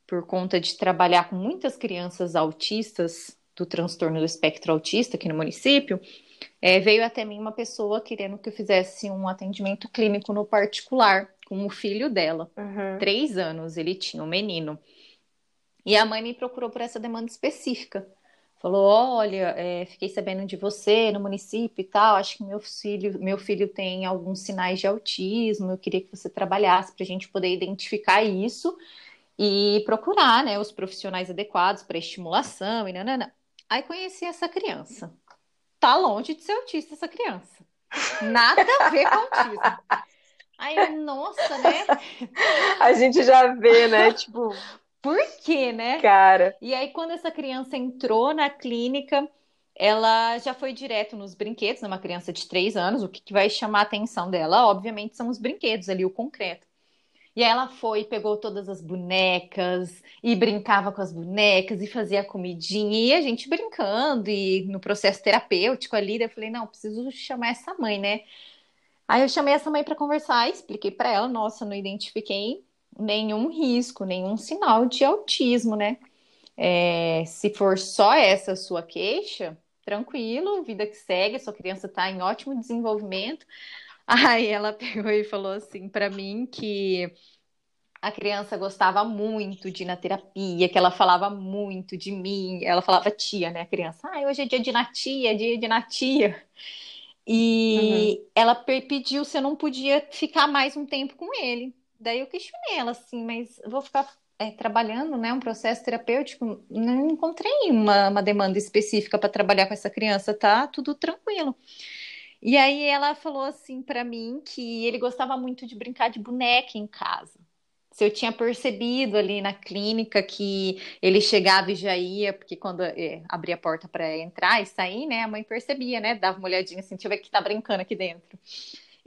S3: por conta de trabalhar com muitas crianças autistas do transtorno do espectro autista aqui no município. É, veio até mim uma pessoa querendo que eu fizesse um atendimento clínico no particular com o filho dela. Uhum. Três anos ele tinha, um menino. E a mãe me procurou por essa demanda específica. Falou: Olha, é, fiquei sabendo de você no município e tal. Acho que meu filho, meu filho tem alguns sinais de autismo. Eu queria que você trabalhasse para a gente poder identificar isso e procurar né, os profissionais adequados para estimulação e nanana. Aí conheci essa criança. Tá longe de ser autista essa criança. Nada a ver com autismo. Aí, nossa, né?
S2: A gente já vê, né? Tipo,
S3: por quê, né?
S2: Cara.
S3: E aí, quando essa criança entrou na clínica, ela já foi direto nos brinquedos, numa criança de três anos, o que vai chamar a atenção dela, obviamente, são os brinquedos ali, o concreto. E ela foi, pegou todas as bonecas e brincava com as bonecas e fazia comidinha e a gente brincando e no processo terapêutico ali, eu falei, não, preciso chamar essa mãe, né? Aí eu chamei essa mãe para conversar, expliquei para ela, nossa, não identifiquei nenhum risco, nenhum sinal de autismo, né? É, se for só essa sua queixa, tranquilo, vida que segue, sua criança está em ótimo desenvolvimento. Aí ela pegou e falou assim para mim que a criança gostava muito de ir na terapia, que ela falava muito de mim, ela falava tia, né, a criança, ah, hoje é dia de natia, dia de natia. E uhum. ela pediu se eu não podia ficar mais um tempo com ele. Daí eu questionei ela assim, mas vou ficar é, trabalhando, né, um processo terapêutico, não encontrei uma, uma demanda específica para trabalhar com essa criança, tá tudo tranquilo. E aí ela falou assim para mim que ele gostava muito de brincar de boneca em casa. Se eu tinha percebido ali na clínica que ele chegava e já ia, porque quando é, abria a porta para entrar e sair, né, a mãe percebia, né, dava uma olhadinha assim, deixa eu ver que tá brincando aqui dentro.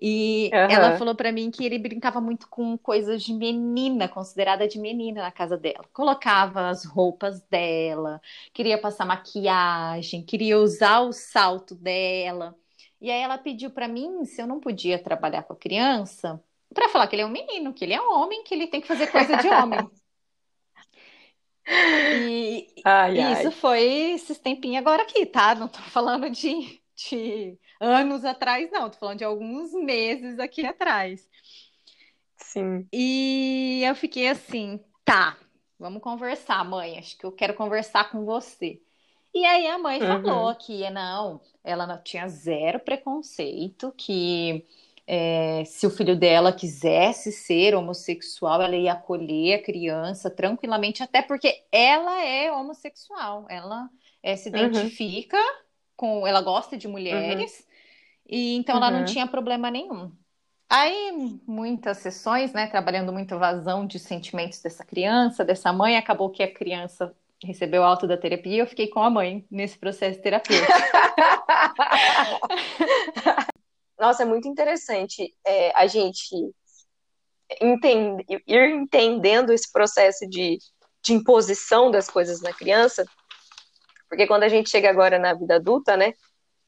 S3: E uhum. ela falou para mim que ele brincava muito com coisas de menina, considerada de menina na casa dela. Colocava as roupas dela, queria passar maquiagem, queria usar o salto dela. E aí ela pediu para mim se eu não podia trabalhar com a criança para falar que ele é um menino, que ele é um homem, que ele tem que fazer coisa de homem. E ai, isso ai. foi esses tempinhos agora aqui, tá? Não tô falando de, de anos atrás, não. Tô falando de alguns meses aqui atrás.
S2: Sim.
S3: E eu fiquei assim, tá, vamos conversar, mãe. Acho que eu quero conversar com você. E aí a mãe uhum. falou que não, ela não tinha zero preconceito, que é, se o filho dela quisesse ser homossexual, ela ia acolher a criança tranquilamente, até porque ela é homossexual, ela é, se uhum. identifica uhum. com, ela gosta de mulheres, uhum. E então ela não uhum. tinha problema nenhum. Aí, muitas sessões, né, trabalhando muito vazão de sentimentos dessa criança, dessa mãe, acabou que a criança recebeu alta da terapia e eu fiquei com a mãe nesse processo terapêutico.
S2: Nossa, é muito interessante é, a gente entende, ir entendendo esse processo de, de imposição das coisas na criança, porque quando a gente chega agora na vida adulta, né,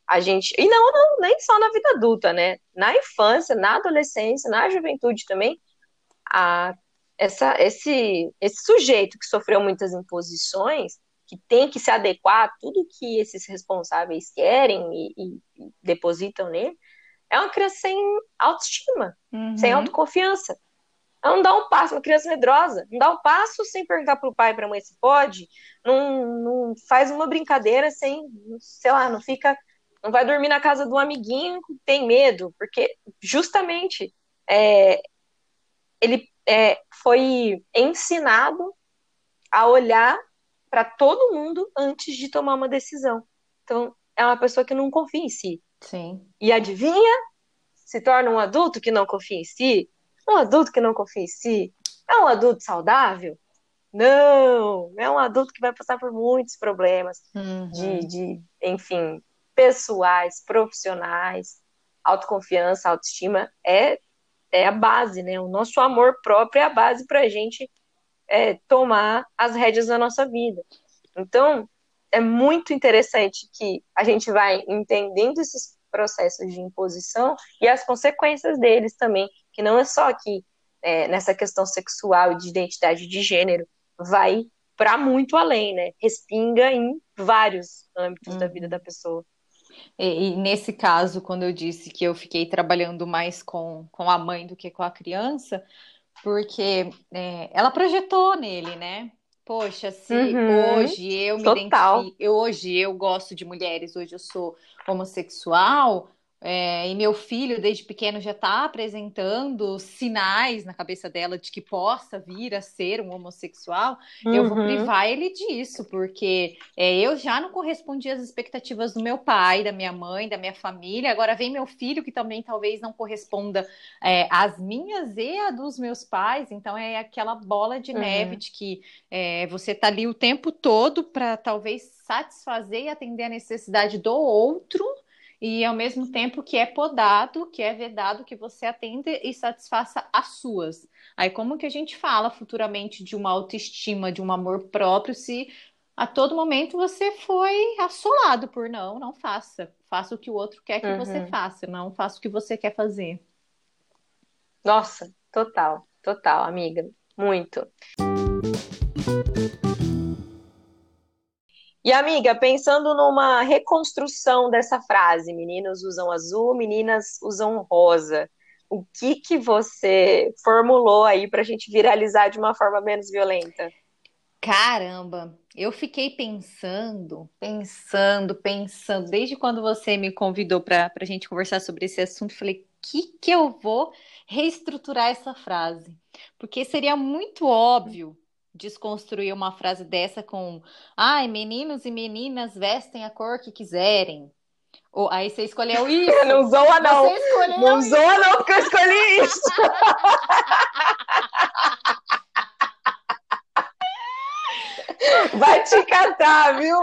S2: a gente. E não, não, nem só na vida adulta, né? Na infância, na adolescência, na juventude também, a, essa, esse, esse sujeito que sofreu muitas imposições, que tem que se adequar a tudo que esses responsáveis querem e, e, e depositam nele, é uma criança sem autoestima, uhum. sem autoconfiança. Ela não dá um passo, uma criança medrosa, não dá um passo sem perguntar para o pai e para a mãe se pode, não, não faz uma brincadeira sem, sei lá, não fica não vai dormir na casa do amiguinho que tem medo, porque justamente é, ele é, foi ensinado a olhar para todo mundo antes de tomar uma decisão. Então, é uma pessoa que não confia em si.
S3: Sim.
S2: E adivinha? Se torna um adulto que não confia em si? Um adulto que não confia em si? É um adulto saudável? Não, é um adulto que vai passar por muitos problemas
S3: Uhum.
S2: de, de, enfim, pessoais, profissionais, autoconfiança, autoestima é, é a base, né? O nosso amor próprio é a base para a gente é, tomar as rédeas da nossa vida. Então, é muito interessante que a gente vai entendendo esses processos de imposição e as consequências deles também, que não é só aqui é, nessa questão sexual e de identidade de gênero, vai para muito além, né? Respinga em vários âmbitos da vida da pessoa.
S3: E, e nesse caso, quando eu disse que eu fiquei trabalhando mais com, com a mãe do que com a criança, porque é, ela projetou nele, né? Poxa, se
S2: Uhum.
S3: hoje eu me
S2: Total.
S3: identifico, eu- hoje eu gosto de mulheres, hoje eu sou homossexual, é, e meu filho desde pequeno já está apresentando sinais na cabeça dela de que possa vir a ser um homossexual, eu vou
S2: Uhum.
S3: privar ele disso, porque é, eu já não correspondi às expectativas do meu pai, da minha mãe, da minha família. Agora vem meu filho, que também talvez não corresponda é, às minhas e a dos meus pais. Então é aquela bola de
S2: Uhum.
S3: neve de que é, você tá ali o tempo todo para talvez satisfazer e atender a necessidade do outro. E ao mesmo tempo que é podado, que é vedado que você atenda e satisfaça as suas. Aí, como que a gente fala futuramente de uma autoestima, de um amor próprio, se a todo momento você foi assolado por não, não faça. Faça o que o outro quer que você
S2: Uhum.
S3: faça, não faça o que você quer fazer.
S2: Nossa, total, total, amiga. Muito. E amiga, pensando numa reconstrução dessa frase, meninos usam azul, meninas usam rosa. O que que você formulou aí pra gente viralizar de uma forma menos violenta?
S3: Caramba, eu fiquei pensando, pensando, pensando, desde quando você me convidou para a gente conversar sobre esse assunto, falei, que que eu vou reestruturar essa frase? Porque seria muito óbvio desconstruir uma frase dessa com, ai, meninos e meninas vestem a cor que quiserem. Ou aí você escolheu isso.
S2: Não zoa não.
S3: Você escolheu
S2: Não
S3: isso.
S2: zoa não, porque eu escolhi isso. Vai te catar, viu?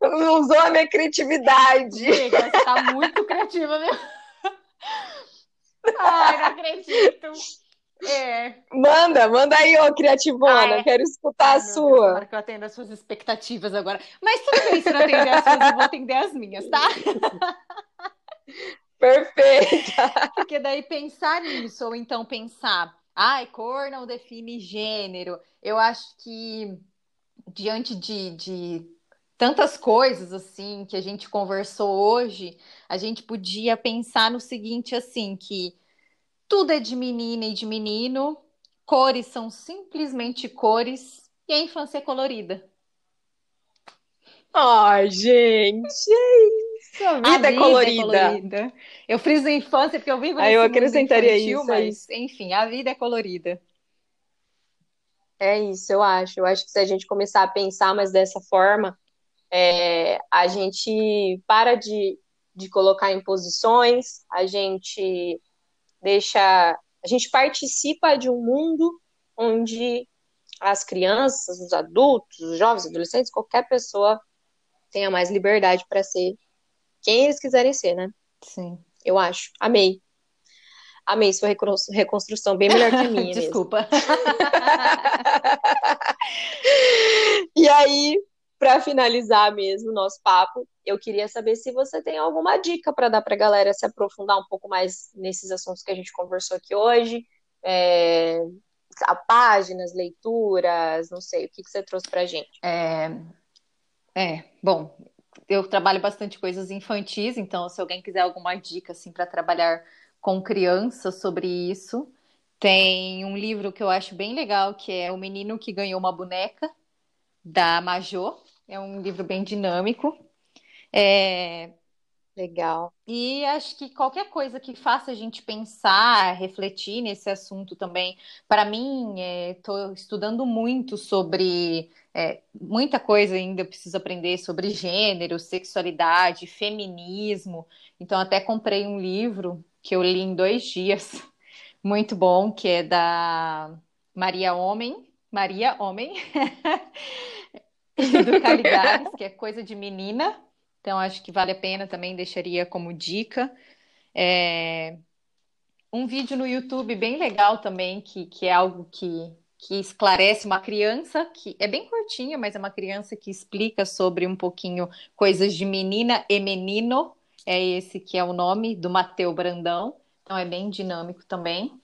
S2: Não usou a minha criatividade.
S3: Amiga, você tá muito criativa, meu. Ai, não acredito. É.
S2: Manda, manda aí, ô criativona.
S3: Ah, é?
S2: Quero escutar
S3: Ai,
S2: a sua.
S3: tomara que eu atenda as suas expectativas agora. Mas tudo bem, se não atender as suas, eu vou atender as minhas, tá?
S2: Perfeita.
S3: Porque daí pensar nisso, ou então pensar, ai, cor não define gênero. Eu acho que diante de, de tantas coisas assim que a gente conversou hoje, a gente podia pensar no seguinte assim, que tudo é de menina e de menino, cores são simplesmente cores e a infância é colorida.
S2: Ai, gente. é A vida,
S3: A
S2: é colorida.
S3: colorida. Eu friso infância porque eu vivo
S2: Aí eu
S3: nesse mundo
S2: acrescentaria
S3: infantil,
S2: isso, é
S3: mas enfim, a vida é colorida.
S2: É isso, eu acho. Eu acho que se a gente começar a pensar mais dessa forma, é, a gente para de, de colocar em posições, a gente deixa, a gente participa de um mundo onde as crianças, os adultos, os jovens, adolescentes, qualquer pessoa tenha mais liberdade para ser quem eles quiserem ser, né?
S3: Sim.
S2: Eu acho. Amei. Amei sua recon- reconstrução, bem melhor que a minha.
S3: Desculpa.
S2: E aí, para finalizar mesmo o nosso papo, eu queria saber se você tem alguma dica para dar para a galera se aprofundar um pouco mais nesses assuntos que a gente conversou aqui hoje. É, a páginas, leituras, não sei, o que, que você trouxe pra gente?
S3: É, é, bom, eu trabalho bastante coisas infantis, então se alguém quiser alguma dica assim para trabalhar com crianças sobre isso, tem um livro que eu acho bem legal, que é O Menino que Ganhou uma Boneca, da Majô. É um livro bem dinâmico. É,
S2: Legal.
S3: E acho que qualquer coisa que faça a gente pensar, refletir nesse assunto também. Para mim, estou é, estudando muito sobre é, muita coisa ainda. Eu preciso aprender sobre gênero, sexualidade, feminismo. Então, até comprei um livro que eu li em dois dias, muito bom, que é da Maria Homem. Maria Homem. do que é coisa de menina. Então, acho que vale a pena também, deixaria como dica. É... Um vídeo no YouTube bem legal também, que, que é algo que, que esclarece uma criança, que é bem curtinha, mas é uma criança que explica sobre um pouquinho coisas de menina e menino. É esse que é o nome do Mateu Brandão. Então, é bem dinâmico também.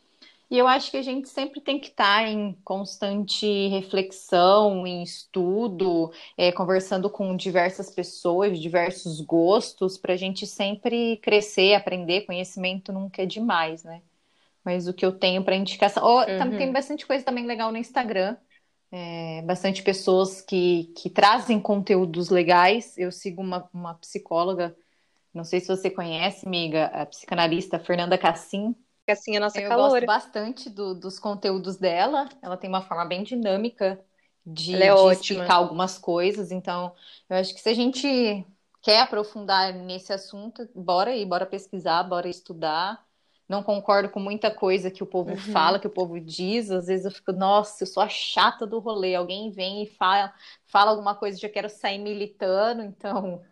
S3: E eu acho que a gente sempre tem que estar em constante reflexão, em estudo, é, conversando com diversas pessoas, diversos gostos, para a gente sempre crescer, aprender. Conhecimento nunca é demais, né? Mas o que eu tenho para indicação. Oh, uhum. Tem bastante coisa também legal no Instagram. É, bastante pessoas que, que trazem conteúdos legais. Eu sigo uma, uma psicóloga, não sei se você conhece, amiga, a psicanalista Fernanda Cassim
S2: assim a nossa
S3: eu. Eu gosto bastante do, dos conteúdos dela. Ela tem uma forma bem dinâmica de, é de explicar algumas coisas. Então, eu acho que se a gente quer aprofundar nesse assunto, bora aí, bora pesquisar, bora estudar. Não concordo com muita coisa que o povo uhum. fala, que o povo diz. Às vezes eu fico, nossa, eu sou a chata do rolê. Alguém vem e fala, fala alguma coisa, já quero sair militando. Então,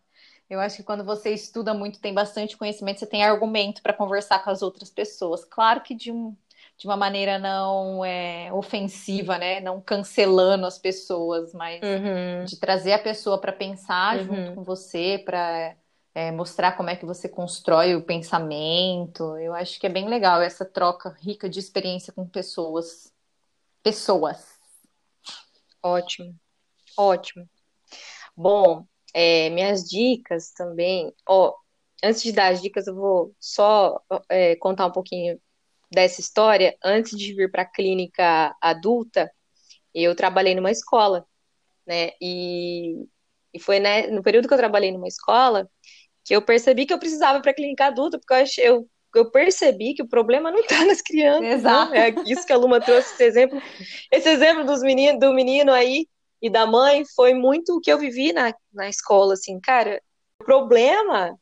S3: eu acho que quando você estuda muito, tem bastante conhecimento, você tem argumento para conversar com as outras pessoas. Claro que de, um, de uma maneira não é, ofensiva, né? Não cancelando as pessoas, mas uhum. de trazer a pessoa para pensar uhum. junto com você, para é, mostrar como é que você constrói o pensamento. Eu acho que é bem legal essa troca rica de experiência com pessoas. Pessoas.
S2: Ótimo, ótimo. Bom, é, minhas dicas também. Ó, antes de dar as dicas, eu vou só é, contar um pouquinho dessa história. Antes de vir para a clínica adulta, eu trabalhei numa escola, né? E, e foi né, no período que eu trabalhei numa escola que eu percebi que eu precisava para a clínica adulta, porque eu, achei, eu, eu percebi que o problema não está nas crianças.
S3: Exato.
S2: Né? É isso que a Luma trouxe esse exemplo. Esse exemplo dos menino, do menino aí e da mãe foi muito o que eu vivi na, na escola, assim, cara, o problema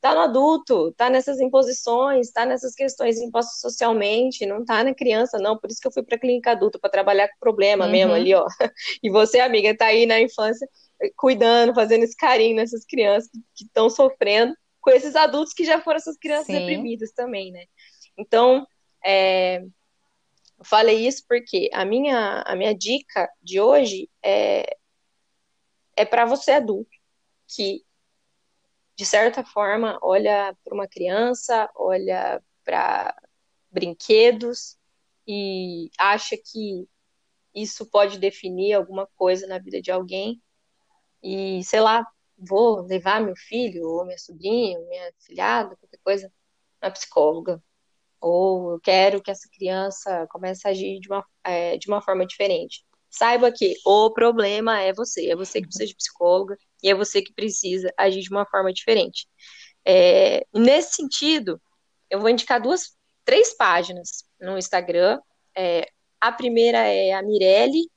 S2: tá no adulto, tá nessas imposições, tá nessas questões impostas socialmente, não tá na criança, não. Por isso que eu fui para clínica adulta para trabalhar com problema uhum. mesmo ali, ó. E você, amiga, tá aí na infância cuidando, fazendo esse carinho nessas crianças que estão sofrendo, com esses adultos que já foram essas crianças Sim. reprimidas também, né? Então, é, eu falei isso porque a minha, a minha dica de hoje é, é para você adulto, que de certa forma olha para uma criança, olha para brinquedos e acha que isso pode definir alguma coisa na vida de alguém. E, sei lá, vou levar meu filho, ou minha sobrinha, minha filhada, qualquer coisa, na psicóloga ou eu quero que essa criança comece a agir de uma, é, de uma forma diferente. Saiba que o problema é você, é você que precisa de psicóloga e é você que precisa agir de uma forma diferente. É, nesse sentido, eu vou indicar duas, três páginas no Instagram. É, a primeira é a Mirelle,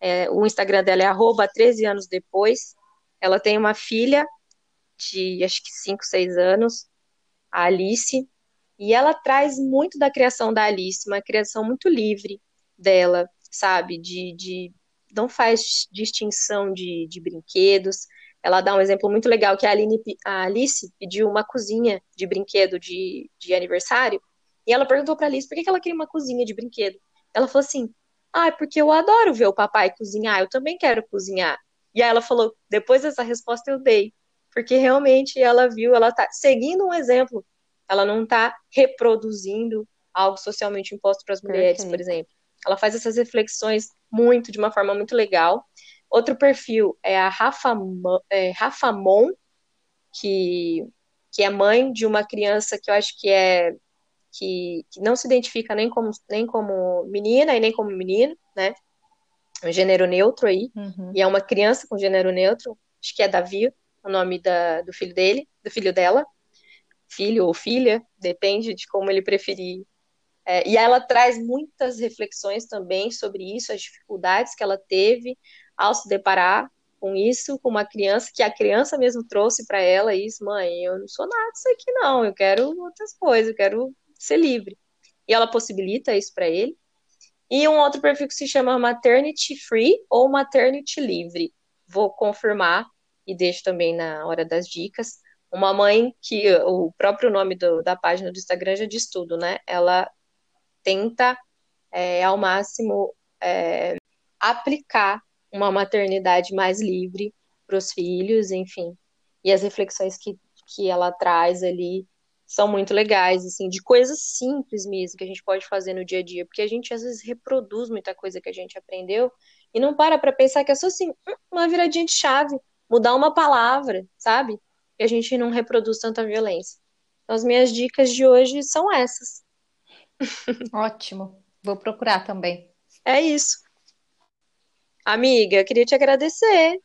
S2: é, o Instagram dela é arroba 13 anos depois. Ela tem uma filha de acho que 5, 6 anos, a Alice, e ela traz muito da criação da Alice, uma criação muito livre dela, sabe? De, de não faz distinção de, de brinquedos. Ela dá um exemplo muito legal que a, Aline, a Alice pediu uma cozinha de brinquedo de, de aniversário. E ela perguntou para Alice por que ela queria uma cozinha de brinquedo. Ela falou assim: Ah, é porque eu adoro ver o papai cozinhar, eu também quero cozinhar. E aí ela falou: depois dessa resposta eu dei. Porque realmente ela viu, ela tá seguindo um exemplo ela não está reproduzindo algo socialmente imposto para as mulheres, Perfeito. por exemplo. Ela faz essas reflexões muito, de uma forma muito legal. Outro perfil é a Rafa, é, Rafa Mon, que, que é mãe de uma criança que eu acho que é que, que, não se identifica nem como, nem como menina e nem como menino, né? Um gênero neutro aí. Uhum. E é uma criança com gênero neutro, acho que é Davi, o nome da, do filho dele, do filho dela. Filho ou filha, depende de como ele preferir. É, e ela traz muitas reflexões também sobre isso, as dificuldades que ela teve ao se deparar com isso, com uma criança, que a criança mesmo trouxe para ela isso, mãe, eu não sou nada disso aqui não, eu quero outras coisas, eu quero ser livre. E ela possibilita isso para ele. E um outro perfil que se chama Maternity Free ou Maternity Livre. Vou confirmar e deixo também na hora das dicas. Uma mãe que o próprio nome do, da página do Instagram já diz tudo, né? Ela tenta é, ao máximo é, aplicar uma maternidade mais livre para os filhos, enfim. E as reflexões que, que ela traz ali são muito legais, assim, de coisas simples mesmo que a gente pode fazer no dia a dia, porque a gente às vezes reproduz muita coisa que a gente aprendeu e não para para pensar que é só assim, uma viradinha de chave, mudar uma palavra, sabe? E a gente não reproduz tanta violência. Então, as minhas dicas de hoje são essas.
S3: Ótimo. Vou procurar também.
S2: É isso. Amiga, queria te agradecer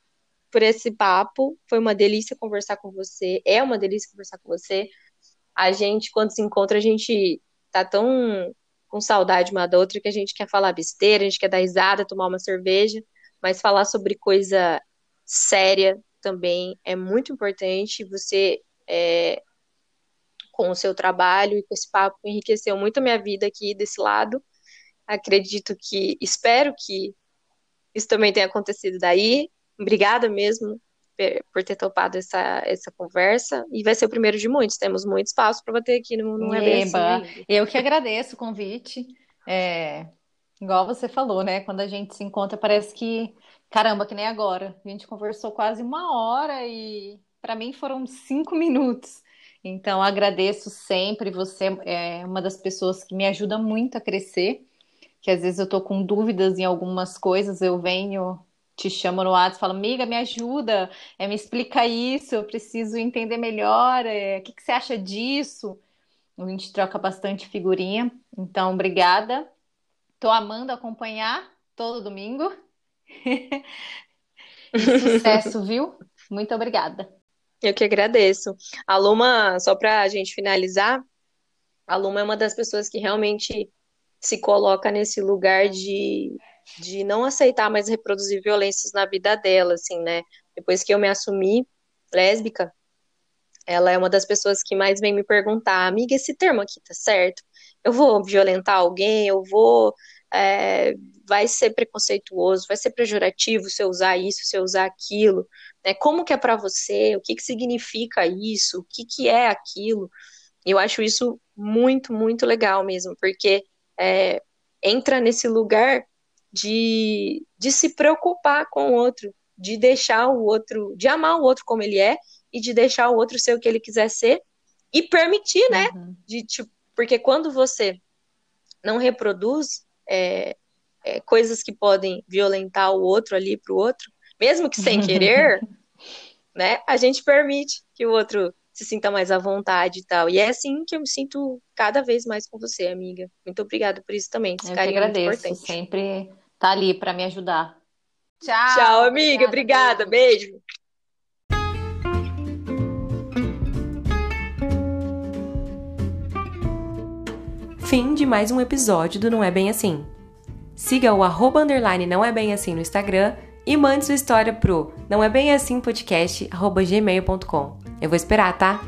S2: por esse papo. Foi uma delícia conversar com você. É uma delícia conversar com você a gente, quando se encontra, a gente tá tão com saudade uma da outra que a gente quer falar besteira, a gente quer dar risada, tomar uma cerveja, mas falar sobre coisa séria também é muito importante. Você, é, com o seu trabalho e com esse papo, enriqueceu muito a minha vida aqui desse lado. Acredito que, espero que isso também tenha acontecido daí. Obrigada mesmo por ter topado essa, essa conversa. E vai ser o primeiro de muitos. Temos muito espaço para bater aqui no Não é bem assim.
S3: Eu que agradeço o convite. É, igual você falou, né? Quando a gente se encontra, parece que. Caramba, que nem agora. A gente conversou quase uma hora e para mim foram cinco minutos. Então, agradeço sempre. Você é uma das pessoas que me ajuda muito a crescer. Que às vezes eu tô com dúvidas em algumas coisas, eu venho te chamo no WhatsApp falo, amiga, me ajuda, é, me explica isso, eu preciso entender melhor, é, o que, que você acha disso? A gente troca bastante figurinha, então obrigada. Tô amando acompanhar todo domingo. sucesso, viu? Muito obrigada.
S2: Eu que agradeço. A Luma, só para a gente finalizar, a Luma é uma das pessoas que realmente se coloca nesse lugar de de não aceitar mais reproduzir violências na vida dela, assim, né? Depois que eu me assumi lésbica, ela é uma das pessoas que mais vem me perguntar, amiga, esse termo aqui tá certo? Eu vou violentar alguém? Eu vou. É, vai ser preconceituoso, vai ser pejorativo se eu usar isso, se eu usar aquilo, né? Como que é para você? O que que significa isso? O que que é aquilo? Eu acho isso muito, muito legal mesmo, porque é, entra nesse lugar de, de se preocupar com o outro, de deixar o outro, de amar o outro como ele é e de deixar o outro ser o que ele quiser ser e permitir, né? Uhum. De, tipo, porque quando você não reproduz é, é, coisas que podem violentar o outro ali para o outro, mesmo que sem querer, né? A gente permite que o outro se sinta mais à vontade e tal. E é assim que eu me sinto cada vez mais com você, amiga. Muito obrigada por isso também.
S3: Esse eu carinho agradeço. Importante. Sempre tá ali para me ajudar.
S2: Tchau. Tchau, amiga. Obrigada. obrigada. Beijo.
S1: Fim de mais um episódio do Não É Bem Assim. Siga o arroba underline não é bem assim no Instagram e mande sua história pro não é bem assim podcast arroba gmail.com. Eu vou esperar, tá?